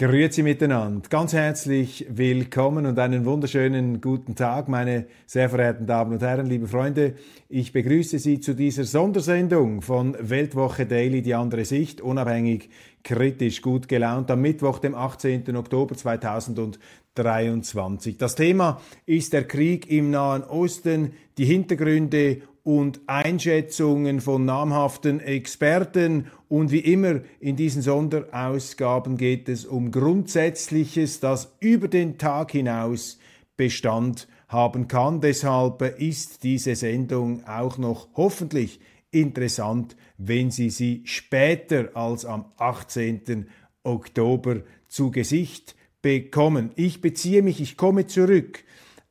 Grüezi miteinander. Ganz herzlich willkommen und einen wunderschönen guten Tag, meine sehr verehrten Damen und Herren, liebe Freunde. Ich begrüße Sie zu dieser Sondersendung von Weltwoche Daily, die andere Sicht, unabhängig, kritisch, gut gelaunt, am Mittwoch, dem 18. Oktober 2023. Das Thema ist der Krieg im Nahen Osten, die Hintergründe und Einschätzungen von namhaften Experten. Und wie immer in diesen Sonderausgaben geht es um Grundsätzliches, das über den Tag hinaus Bestand haben kann. Deshalb ist diese Sendung auch noch hoffentlich interessant, wenn Sie sie später als am 18. Oktober zu Gesicht bekommen. Ich beziehe mich, ich komme zurück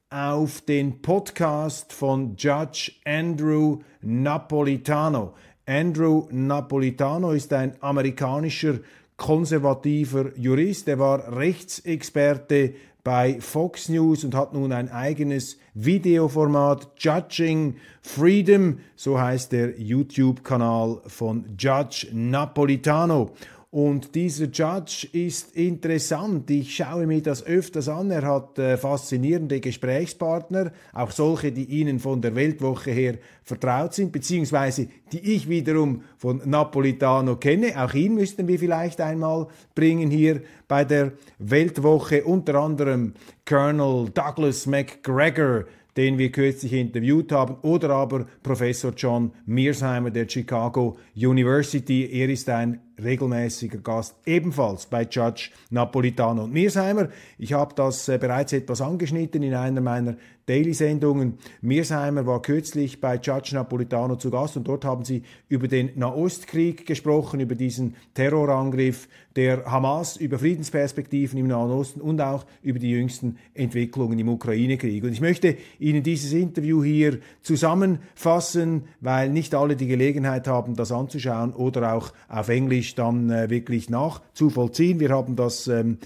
auf den Podcast von Judge Andrew Napolitano. Andrew Napolitano ist ein amerikanischer konservativer Jurist. Er war Rechtsexperte bei Fox News und hat nun ein eigenes Videoformat Judging Freedom, so heißt der YouTube-Kanal von Judge Napolitano. Und dieser Judge ist interessant. Ich schaue mir das öfters an. Er hat äh, faszinierende Gesprächspartner, auch solche, die Ihnen von der Weltwoche her vertraut sind, beziehungsweise die ich wiederum von Napolitano kenne. Auch ihn müssten wir vielleicht einmal bringen hier bei der Weltwoche. Unter anderem Colonel Douglas McGregor, den wir kürzlich interviewt haben, oder aber Professor John Mearsheimer der Chicago University. Er ist ein regelmäßiger Gast, ebenfalls bei Judge Napolitano und Mearsheimer. Ich habe das äh, bereits etwas angeschnitten in einer meiner Daily-Sendungen. Mearsheimer war kürzlich bei Judge Napolitano zu Gast und dort haben sie über den Nahostkrieg gesprochen, über diesen Terrorangriff der Hamas, über Friedensperspektiven im Nahen Osten und auch über die jüngsten Entwicklungen im Ukraine-Krieg. Und ich möchte Ihnen dieses Interview hier zusammenfassen, weil nicht alle die Gelegenheit haben, das anzuschauen oder auch auf Englisch dann äh, wirklich nachzuvollziehen. Wir haben das ähm,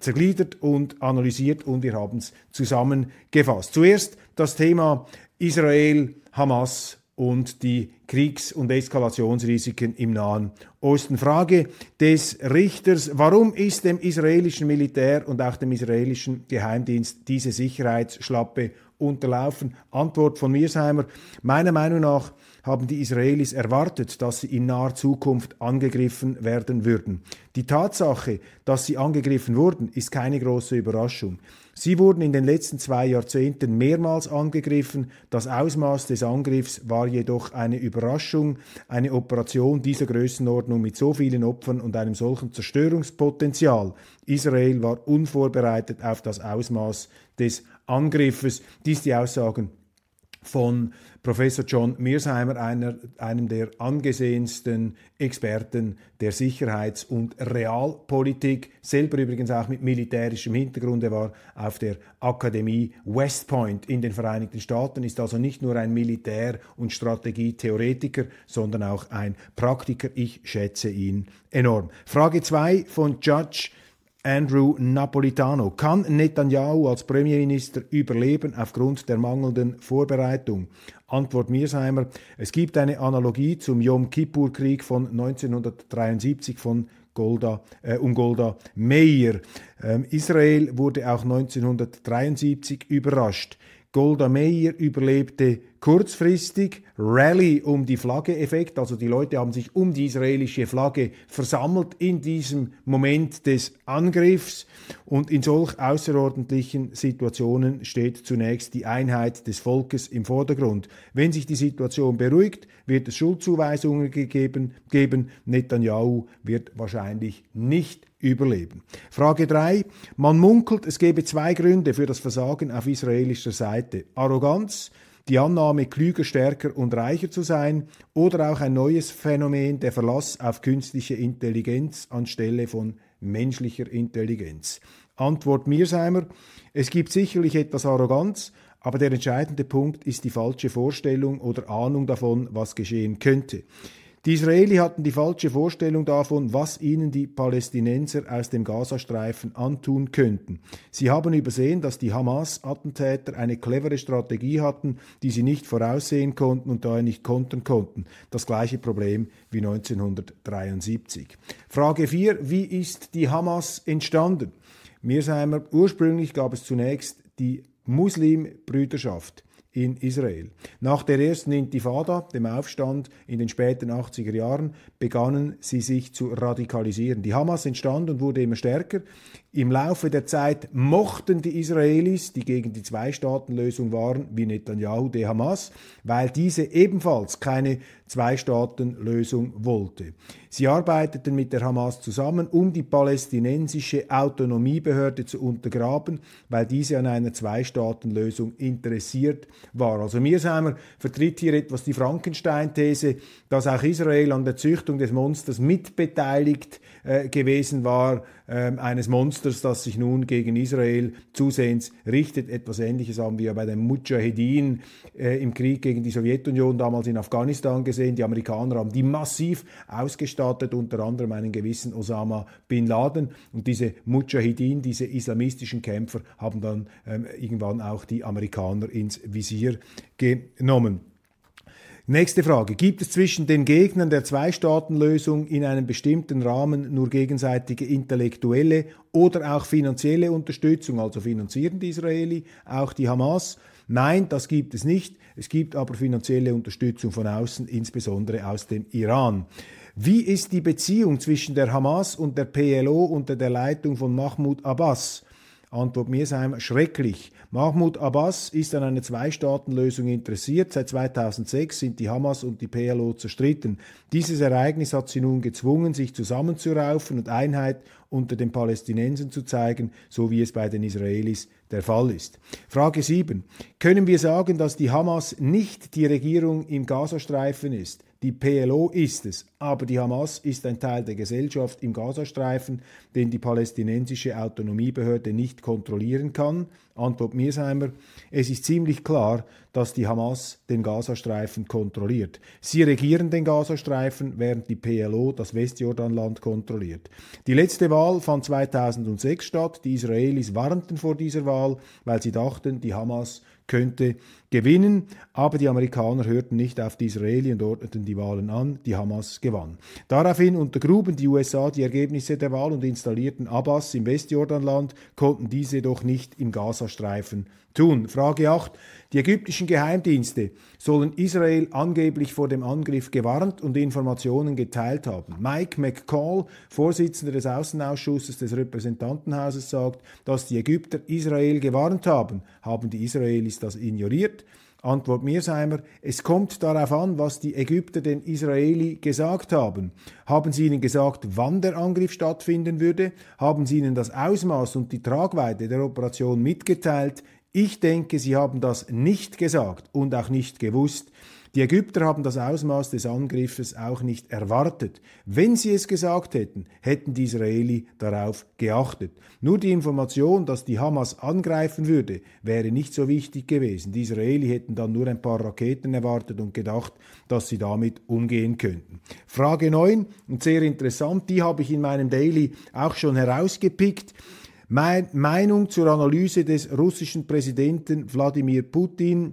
zergliedert und analysiert und wir haben es zusammengefasst. Zuerst das Thema Israel, Hamas und die Kriegs- und Eskalationsrisiken im Nahen Osten. Frage des Richters, warum ist dem israelischen Militär und auch dem israelischen Geheimdienst diese Sicherheitsschlappe unterlaufen? Antwort von Mirsheimer, meiner Meinung nach haben die Israelis erwartet, dass sie in naher Zukunft angegriffen werden würden. Die Tatsache, dass sie angegriffen wurden, ist keine große Überraschung. Sie wurden in den letzten zwei Jahrzehnten mehrmals angegriffen. Das Ausmaß des Angriffs war jedoch eine Überraschung. Eine Operation dieser Größenordnung mit so vielen Opfern und einem solchen Zerstörungspotenzial. Israel war unvorbereitet auf das Ausmaß des Angriffes. Dies die Aussagen von Professor John Mearsheimer, einer, einem der angesehensten Experten der Sicherheits- und Realpolitik, selber übrigens auch mit militärischem Hintergrund. Er war auf der Akademie West Point in den Vereinigten Staaten, ist also nicht nur ein Militär- und Strategietheoretiker, sondern auch ein Praktiker. Ich schätze ihn enorm. Frage 2 von Judge Andrew Napolitano. Kann Netanyahu als Premierminister überleben aufgrund der mangelnden Vorbereitung? Antwort Mearsheimer. Es gibt eine Analogie zum Yom Kippur-Krieg von 1973 von Golda, äh, um Golda Meir. Ähm, Israel wurde auch 1973 überrascht. Golda Meir überlebte kurzfristig Rally um die Flagge-Effekt, also die Leute haben sich um die israelische Flagge versammelt in diesem Moment des Angriffs und in solch außerordentlichen Situationen steht zunächst die Einheit des Volkes im Vordergrund. Wenn sich die Situation beruhigt, wird es Schuldzuweisungen gegeben, geben. Netanyahu wird wahrscheinlich nicht überleben. Frage 3. Man munkelt, es gebe zwei Gründe für das Versagen auf israelischer Seite. Arroganz, die Annahme, klüger, stärker und reicher zu sein oder auch ein neues Phänomen, der Verlass auf künstliche Intelligenz anstelle von menschlicher Intelligenz. Antwort Mearsheimer, es gibt sicherlich etwas Arroganz, Aber der entscheidende Punkt ist die falsche Vorstellung oder Ahnung davon, was geschehen könnte. Die Israeli hatten die falsche Vorstellung davon, was ihnen die Palästinenser aus dem Gazastreifen antun könnten. Sie haben übersehen, dass die Hamas-Attentäter eine clevere Strategie hatten, die sie nicht voraussehen konnten und daher nicht kontern konnten. Das gleiche Problem wie 1973. Frage 4. Wie ist die Hamas entstanden? Mirsheimer, ursprünglich gab es zunächst die Muslimbrüderschaft in Israel. Nach der ersten Intifada, dem Aufstand in den späten 80er Jahren, begannen sie sich zu radikalisieren. Die Hamas entstand und wurde immer stärker. Im Laufe der Zeit mochten die Israelis, die gegen die Zwei-Staaten-Lösung waren, wie Netanyahu, die Hamas, weil diese ebenfalls keine Zwei-Staaten-Lösung wollte. Sie arbeiteten mit der Hamas zusammen, um die palästinensische Autonomiebehörde zu untergraben, weil diese an einer Zwei-Staaten-Lösung interessiert war. Also Mirsheimer vertritt hier etwas die Frankenstein-These, dass auch Israel an der Züchtung des Monsters mitbeteiligt äh, gewesen war, eines Monsters, das sich nun gegen Israel zusehends richtet. Etwas Ähnliches haben wir bei den Mujahedin äh, im Krieg gegen die Sowjetunion damals in Afghanistan gesehen. Die Amerikaner haben die massiv ausgestattet, unter anderem einen gewissen Osama bin Laden. Und diese Mujahedin, diese islamistischen Kämpfer, haben dann ähm, irgendwann auch die Amerikaner ins Visier genommen. Nächste Frage. Gibt es zwischen den Gegnern der Zwei-Staaten-Lösung in einem bestimmten Rahmen nur gegenseitige intellektuelle oder auch finanzielle Unterstützung? Also finanzieren die Israeli auch die Hamas? Nein, das gibt es nicht. Es gibt aber finanzielle Unterstützung von außen, insbesondere aus dem Iran. Wie ist die Beziehung zwischen der Hamas und der PLO unter der Leitung von Mahmoud Abbas? Antwort Mirsheim, schrecklich. Mahmoud Abbas ist an einer Zwei-Staaten-Lösung interessiert. Seit 2006 sind die Hamas und die PLO zerstritten. Dieses Ereignis hat sie nun gezwungen, sich zusammenzuraufen und Einheit unter den Palästinensern zu zeigen, so wie es bei den Israelis der Fall ist. Frage 7. Können wir sagen, dass die Hamas nicht die Regierung im Gazastreifen ist? Die PLO ist es, aber die Hamas ist ein Teil der Gesellschaft im Gazastreifen, den die palästinensische Autonomiebehörde nicht kontrollieren kann. Antwort Mirsheimer, es ist ziemlich klar, dass die Hamas den Gazastreifen kontrolliert. Sie regieren den Gazastreifen, während die PLO das Westjordanland kontrolliert. Die letzte Wahl fand 2006 statt. Die Israelis warnten vor dieser Wahl, weil sie dachten, die Hamas könnte gewinnen, aber die Amerikaner hörten nicht auf die Israeli und ordneten die Wahlen an, die Hamas gewann. Daraufhin untergruben die USA die Ergebnisse der Wahl und installierten Abbas im Westjordanland, konnten diese jedoch nicht im Gazastreifen tun. Frage 8. Die ägyptischen Geheimdienste sollen Israel angeblich vor dem Angriff gewarnt und Informationen geteilt haben. Mike McCall, Vorsitzender des Außenausschusses des Repräsentantenhauses, sagt, dass die Ägypter Israel gewarnt haben. Haben die Israelis das ignoriert? Antwort Mirsheimer, es kommt darauf an, was die Ägypter den Israeli gesagt haben. Haben sie ihnen gesagt, wann der Angriff stattfinden würde? Haben sie ihnen das Ausmaß und die Tragweite der Operation mitgeteilt? Ich denke, sie haben das nicht gesagt und auch nicht gewusst. Die Ägypter haben das Ausmaß des Angriffes auch nicht erwartet. Wenn sie es gesagt hätten, hätten die Israeli darauf geachtet. Nur die Information, dass die Hamas angreifen würde, wäre nicht so wichtig gewesen. Die Israeli hätten dann nur ein paar Raketen erwartet und gedacht, dass sie damit umgehen könnten. Frage 9, und sehr interessant, die habe ich in meinem Daily auch schon herausgepickt. Mein Meinung zur Analyse des russischen Präsidenten Wladimir Putin.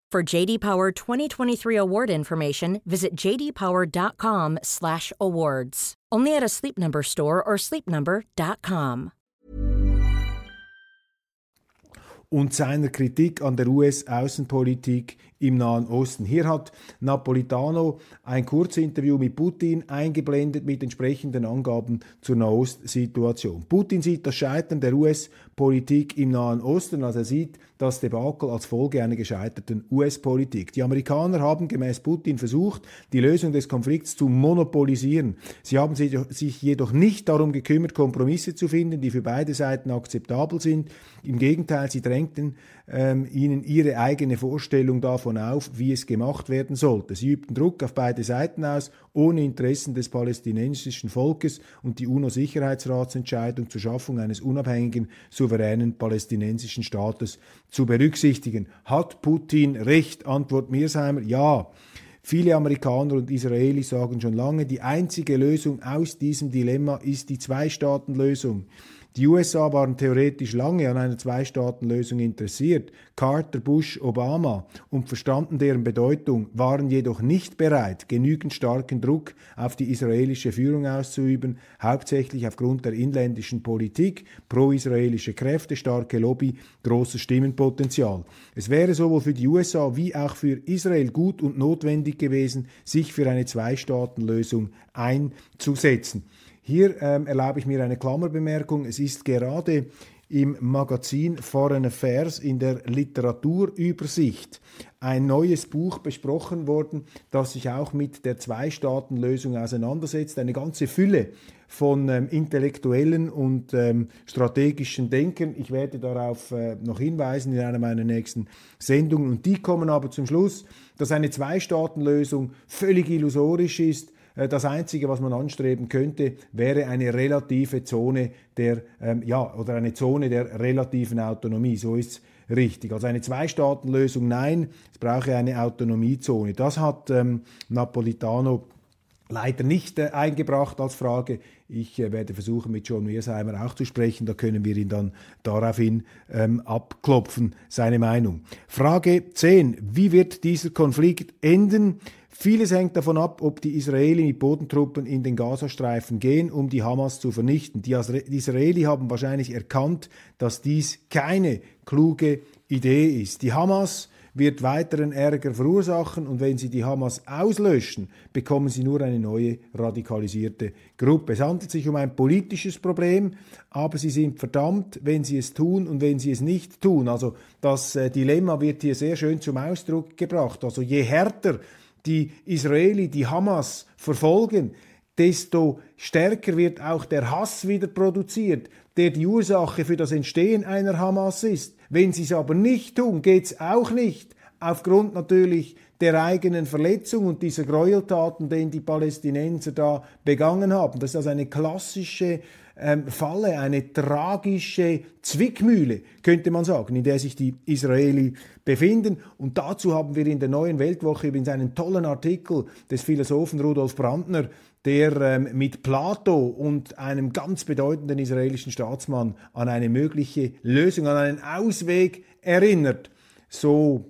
For JD Power 2023 award information, visit jdpower.com/awards. Only at a Sleep Number store or sleepnumber.com. Und seiner Kritik an der US-Außenpolitik im Nahen Osten. Hier hat Napolitano ein Kurzinterview mit Putin eingeblendet mit entsprechenden Angaben zur Nahost-Situation. Putin sieht das Scheitern der US-Politik im Nahen Osten, als er sieht das Debakel als Folge einer gescheiterten US-Politik. Die Amerikaner haben gemäß Putin versucht, die Lösung des Konflikts zu monopolisieren. Sie haben sich jedoch nicht darum gekümmert, Kompromisse zu finden, die für beide Seiten akzeptabel sind. Im Gegenteil, sie drängten ähm, ihnen ihre eigene Vorstellung davon auf, wie es gemacht werden sollte. Sie übten Druck auf beide Seiten aus, ohne Interessen des palästinensischen Volkes und die UNO-Sicherheitsratsentscheidung zur Schaffung eines unabhängigen, souveränen palästinensischen Staates zu berücksichtigen. Hat Putin recht? Antwort Mirsheimer, ja. Viele Amerikaner und Israelis sagen schon lange, die einzige Lösung aus diesem Dilemma ist die Zwei-Staaten-Lösung. Die USA waren theoretisch lange an einer Zwei-Staaten-Lösung interessiert, Carter, Bush, Obama, und verstanden deren Bedeutung, waren jedoch nicht bereit, genügend starken Druck auf die israelische Führung auszuüben, hauptsächlich aufgrund der inländischen Politik, pro-israelische Kräfte, starke Lobby, großes Stimmenpotenzial. Es wäre sowohl für die USA wie auch für Israel gut und notwendig gewesen, sich für eine Zwei-Staaten-Lösung einzusetzen. Hier ähm, erlaube ich mir eine Klammerbemerkung. Es ist gerade im Magazin Foreign Affairs in der Literaturübersicht ein neues Buch besprochen worden, das sich auch mit der Zwei-Staaten-Lösung auseinandersetzt. Eine ganze Fülle von ähm, intellektuellen und ähm, strategischen Denkern. Ich werde darauf äh, noch hinweisen in einer meiner nächsten Sendungen. Und die kommen aber zum Schluss, dass eine Zwei-Staaten-Lösung völlig illusorisch ist, das Einzige, was man anstreben könnte, wäre eine relative Zone der, ähm, ja, oder eine Zone der relativen Autonomie. So ist es richtig. Also eine Zwei-Staaten-Lösung, nein, es brauche eine Autonomiezone. Das hat ähm, Napolitano leider nicht äh, eingebracht als Frage. Ich äh, werde versuchen, mit John Mearsheimer auch zu sprechen. Da können wir ihn dann daraufhin ähm, abklopfen, seine Meinung. Frage 10. Wie wird dieser Konflikt enden? Vieles hängt davon ab, ob die Israeli mit Bodentruppen in den Gazastreifen gehen, um die Hamas zu vernichten. Die Israeli haben wahrscheinlich erkannt, dass dies keine kluge Idee ist. Die Hamas wird weiteren Ärger verursachen und wenn sie die Hamas auslöschen, bekommen sie nur eine neue radikalisierte Gruppe. Es handelt sich um ein politisches Problem, aber sie sind verdammt, wenn sie es tun und wenn sie es nicht tun. Also das äh, Dilemma wird hier sehr schön zum Ausdruck gebracht. Also je härter die Israeli, die Hamas verfolgen, desto stärker wird auch der Hass wieder produziert, der die Ursache für das Entstehen einer Hamas ist. Wenn sie es aber nicht tun, geht es auch nicht, aufgrund natürlich der eigenen Verletzung und dieser Gräueltaten, den die Palästinenser da begangen haben. Das ist also eine klassische ähm, Falle, eine tragische Zwickmühle, könnte man sagen, in der sich die Israeli befinden. Und dazu haben wir in der neuen Weltwoche übrigens einen tollen Artikel des Philosophen Rudolf Brandner, der ähm, mit Plato und einem ganz bedeutenden israelischen Staatsmann an eine mögliche Lösung, an einen Ausweg erinnert. So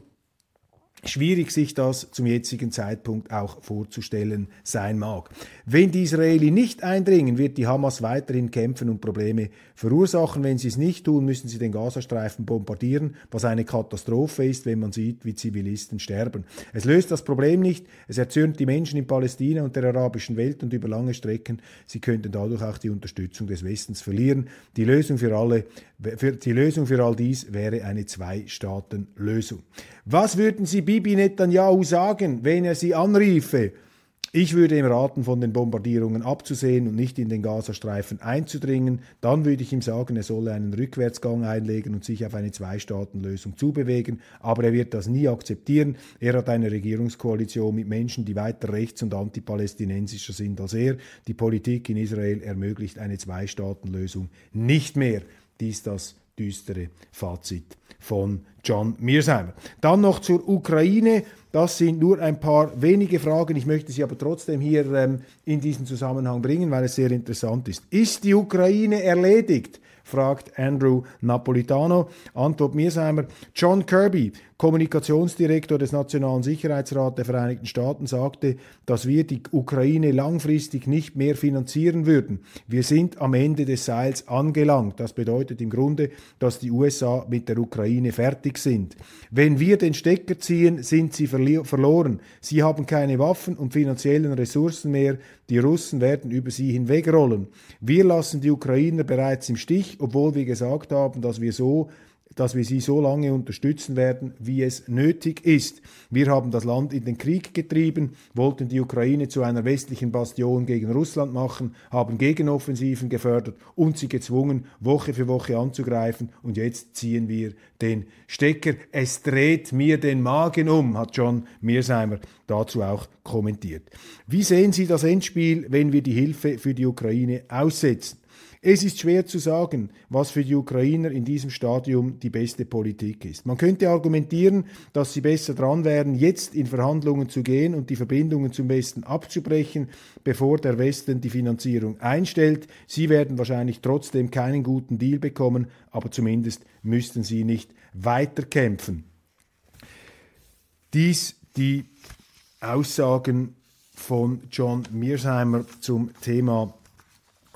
schwierig sich das zum jetzigen Zeitpunkt auch vorzustellen sein mag. Wenn die Israeli nicht eindringen, wird die Hamas weiterhin kämpfen und Probleme verursachen. Wenn sie es nicht tun, müssen sie den Gazastreifen bombardieren, was eine Katastrophe ist, wenn man sieht, wie Zivilisten sterben. Es löst das Problem nicht, es erzürnt die Menschen in Palästina und der arabischen Welt und über lange Strecken. Sie könnten dadurch auch die Unterstützung des Westens verlieren. Die Lösung für alle, für, die Lösung für all dies wäre eine Zwei-Staaten-Lösung. Was würden Sie Bibi Netanyahu sagen, wenn er sie anriefe? Ich würde ihm raten, von den Bombardierungen abzusehen und nicht in den Gazastreifen einzudringen. Dann würde ich ihm sagen, er solle einen Rückwärtsgang einlegen und sich auf eine Zwei-Staaten-Lösung zubewegen. Aber er wird das nie akzeptieren. Er hat eine Regierungskoalition mit Menschen, die weiter rechts und antipalästinensischer sind als er. Die Politik in Israel ermöglicht eine Zwei-Staaten-Lösung nicht mehr. Dies das düstere Fazit von John Mearsheimer. Dann noch zur Ukraine. Das sind nur ein paar wenige Fragen. Ich möchte sie aber trotzdem hier ähm, in diesen Zusammenhang bringen, weil es sehr interessant ist. Ist die Ukraine erledigt? Fragt Andrew Napolitano. Antwort Mearsheimer. John Kirby, Kommunikationsdirektor des Nationalen Sicherheitsrats der Vereinigten Staaten, sagte, dass wir die Ukraine langfristig nicht mehr finanzieren würden. Wir sind am Ende des Seils angelangt. Das bedeutet im Grunde, dass die USA mit der Ukraine fertig sind. Wenn wir den Stecker ziehen, sind sie verloren. Sie haben keine Waffen und finanziellen Ressourcen mehr. Die Russen werden über sie hinwegrollen. Wir lassen die Ukrainer bereits im Stich, obwohl wir gesagt haben, dass wir so dass wir sie so lange unterstützen werden, wie es nötig ist. Wir haben das Land in den Krieg getrieben, wollten die Ukraine zu einer westlichen Bastion gegen Russland machen, haben Gegenoffensiven gefördert und sie gezwungen, Woche für Woche anzugreifen. Und jetzt ziehen wir den Stecker. Es dreht mir den Magen um, hat John Mearsheimer dazu auch kommentiert. Wie sehen Sie das Endspiel, wenn wir die Hilfe für die Ukraine aussetzen? Es ist schwer zu sagen, was für die Ukrainer in diesem Stadium die beste Politik ist. Man könnte argumentieren, dass sie besser dran wären, jetzt in Verhandlungen zu gehen und die Verbindungen zum Westen abzubrechen, bevor der Westen die Finanzierung einstellt. Sie werden wahrscheinlich trotzdem keinen guten Deal bekommen, aber zumindest müssten sie nicht weiterkämpfen. Dies die Aussagen von John Mearsheimer zum Thema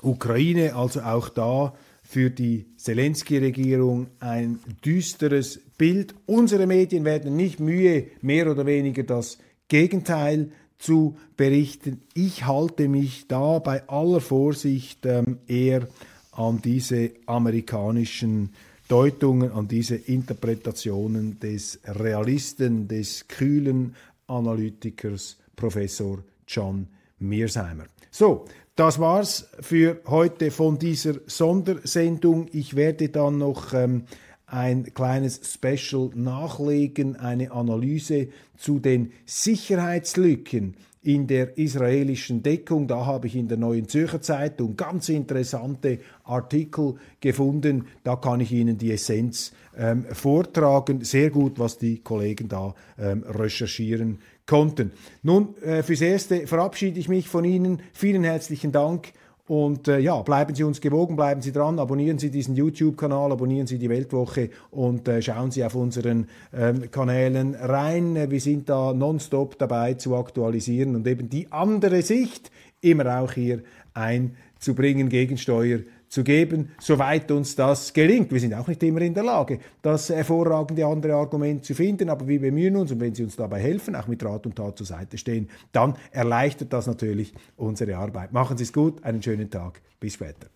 Ukraine, also auch da für die Zelensky-Regierung ein düsteres Bild. Unsere Medien werden nicht mühe, mehr oder weniger das Gegenteil zu berichten. Ich halte mich da bei aller Vorsicht ähm, eher an diese amerikanischen Deutungen, an diese Interpretationen des Realisten, des kühlen Analytikers Professor John Mearsheimer. So, das war's für heute von dieser Sondersendung. Ich werde dann noch ähm, ein kleines Special nachlegen, eine Analyse zu den Sicherheitslücken in der israelischen Deckung. Da habe ich in der Neuen Zürcher Zeitung ganz interessante Artikel gefunden. Da kann ich Ihnen die Essenz ähm, vortragen. Sehr gut, was die Kollegen da ähm, recherchieren konnten. Nun, äh, fürs Erste verabschiede ich mich von Ihnen. Vielen herzlichen Dank. Und äh, ja, bleiben Sie uns gewogen, bleiben Sie dran, abonnieren Sie diesen YouTube-Kanal, abonnieren Sie die Weltwoche und äh, schauen Sie auf unseren ähm, Kanälen rein. Wir sind da nonstop dabei zu aktualisieren und eben die andere Sicht immer auch hier einzubringen, Gegensteuer zu geben, soweit uns das gelingt. Wir sind auch nicht immer in der Lage, das hervorragende andere Argument zu finden, aber wir bemühen uns und wenn Sie uns dabei helfen, auch mit Rat und Tat zur Seite stehen, dann erleichtert das natürlich unsere Arbeit. Machen Sie es gut, einen schönen Tag, bis später.